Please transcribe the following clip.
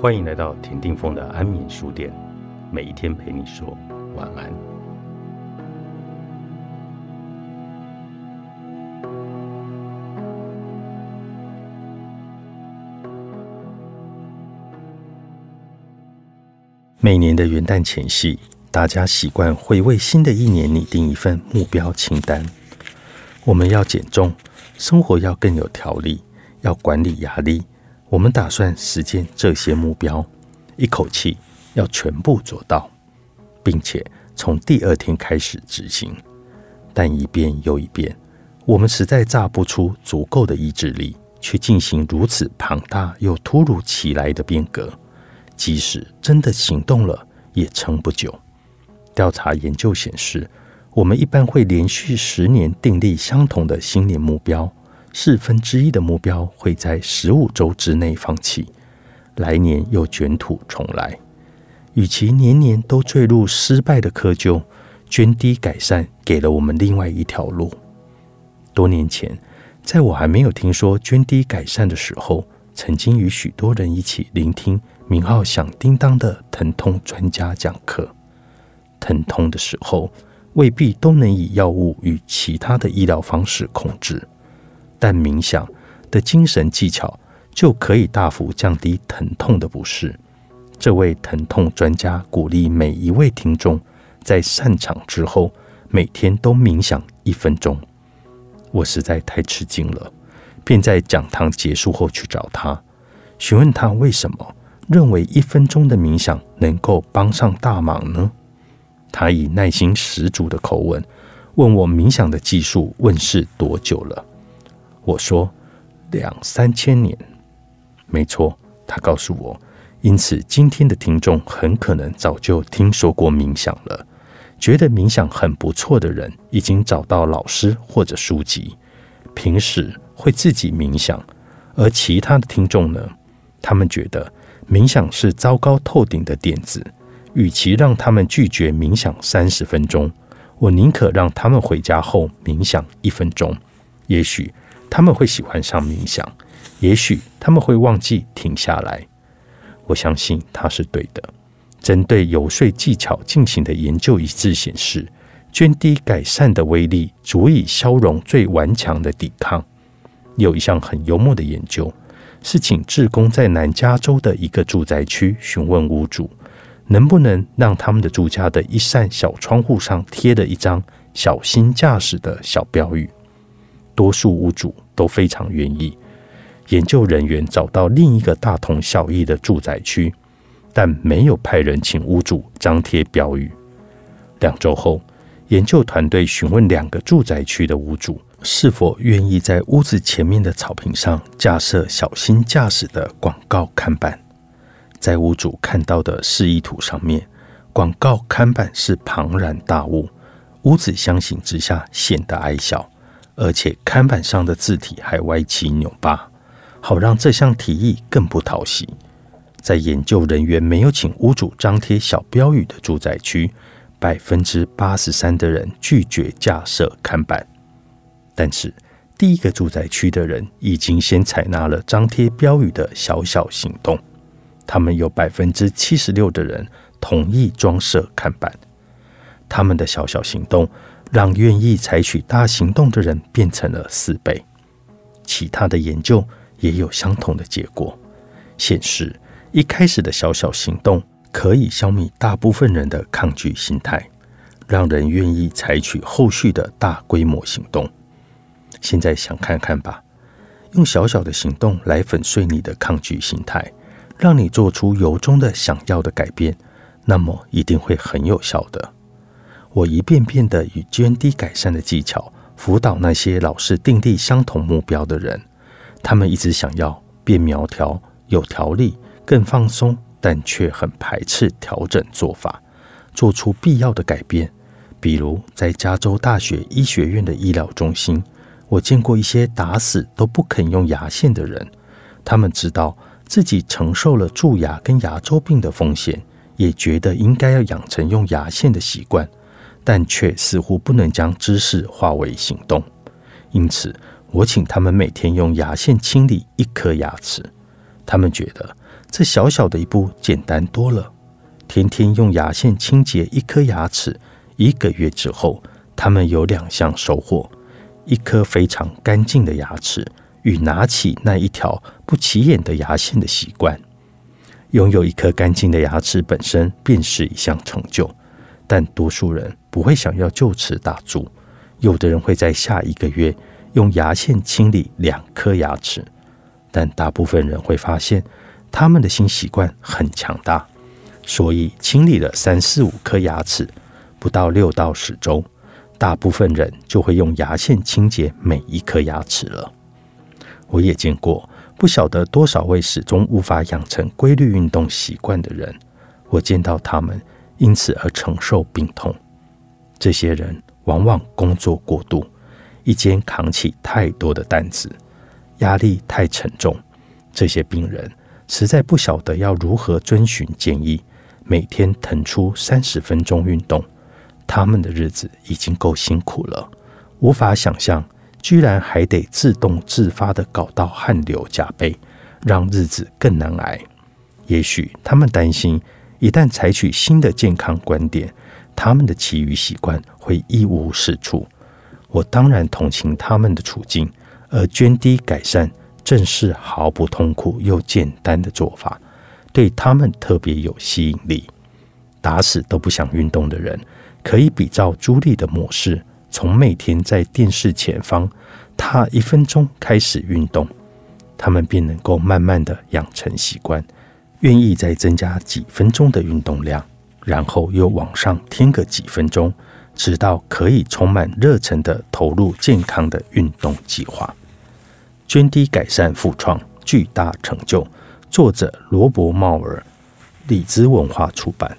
欢迎来到田定峰的安眠书店，每一天陪你说晚安。每年的元旦前夕，大家习惯会为新的一年拟定一份目标清单。我们要减重，生活要更有条理，要管理压力。我们打算实现这些目标，一口气要全部做到，并且从第二天开始执行。但一遍又一遍，我们实在榨不出足够的意志力去进行如此庞大又突如其来的变革。即使真的行动了，也撑不久。调查研究显示，我们一般会连续十年订立相同的新年目标。四分之一的目标会在十五周之内放弃，来年又卷土重来。与其年年都坠入失败的窠臼，捐滴改善给了我们另外一条路。多年前，在我还没有听说捐滴改善的时候，曾经与许多人一起聆听名号响叮当的疼痛专家讲课。疼痛的时候，未必都能以药物与其他的医疗方式控制。但冥想的精神技巧就可以大幅降低疼痛的不适。这位疼痛专家鼓励每一位听众在散场之后每天都冥想一分钟。我实在太吃惊了，便在讲堂结束后去找他，询问他为什么认为一分钟的冥想能够帮上大忙呢？他以耐心十足的口吻问我冥想的技术问世多久了。我说两三千年，没错。他告诉我，因此今天的听众很可能早就听说过冥想了。觉得冥想很不错的人，已经找到老师或者书籍，平时会自己冥想。而其他的听众呢？他们觉得冥想是糟糕透顶的点子。与其让他们拒绝冥想三十分钟，我宁可让他们回家后冥想一分钟。也许。他们会喜欢上冥想，也许他们会忘记停下来。我相信他是对的。针对游说技巧进行的研究一致显示，涓滴改善的威力足以消融最顽强的抵抗。有一项很幽默的研究，是请志工在南加州的一个住宅区询问屋主，能不能让他们的住家的一扇小窗户上贴了一张“小心驾驶”的小标语。多数屋主都非常愿意。研究人员找到另一个大同小异的住宅区，但没有派人请屋主张贴标语。两周后，研究团队询问两个住宅区的屋主是否愿意在屋子前面的草坪上架设“小心驾驶”的广告看板。在屋主看到的示意图上面，广告看板是庞然大物，屋子相形之下显得矮小。而且看板上的字体还歪七扭八，好让这项提议更不讨喜。在研究人员没有请屋主张贴小标语的住宅区，百分之八十三的人拒绝架设看板。但是第一个住宅区的人已经先采纳了张贴标语的小小行动，他们有百分之七十六的人同意装设看板。他们的小小行动。让愿意采取大行动的人变成了四倍。其他的研究也有相同的结果，显示一开始的小小行动可以消灭大部分人的抗拒心态，让人愿意采取后续的大规模行动。现在想看看吧，用小小的行动来粉碎你的抗拒心态，让你做出由衷的想要的改变，那么一定会很有效的。我一遍遍的以涓滴改善的技巧辅导那些老是订立相同目标的人，他们一直想要变苗条、有条理、更放松，但却很排斥调整做法，做出必要的改变。比如在加州大学医学院的医疗中心，我见过一些打死都不肯用牙线的人，他们知道自己承受了蛀牙跟牙周病的风险，也觉得应该要养成用牙线的习惯。但却似乎不能将知识化为行动，因此我请他们每天用牙线清理一颗牙齿。他们觉得这小小的一步简单多了。天天用牙线清洁一颗牙齿，一个月之后，他们有两项收获：一颗非常干净的牙齿，与拿起那一条不起眼的牙线的习惯。拥有一颗干净的牙齿本身便是一项成就，但多数人不会想要就此打住。有的人会在下一个月用牙线清理两颗牙齿，但大部分人会发现他们的新习惯很强大。所以清理了三四五颗牙齿，不到六到十周，大部分人就会用牙线清洁每一颗牙齿了。我也见过不晓得多少位始终无法养成规律运动习惯的人，我见到他们因此而承受病痛。这些人往往工作过度，一肩扛起太多的担子，压力太沉重。这些病人实在不晓得要如何遵循建议。每天腾出三十分钟运动，他们的日子已经够辛苦了，无法想象居然还得自动自发地搞到汗流浃背，让日子更难挨。也许他们担心，一旦采取新的健康观点，他们的其余习惯会一无是处。我当然同情他们的处境，而涓滴改善正是毫不痛苦又简单的做法。对他们特别有吸引力，打死都不想运动的人，可以比照朱莉的模式，从每天在电视前方踏一分钟开始运动，他们便能够慢慢的养成习惯，愿意再增加几分钟的运动量，然后又往上添个几分钟，直到可以充满热忱的投入健康的运动计划。涓滴改善复创，巨大成就。作者罗伯·茂尔，李兹文化出版。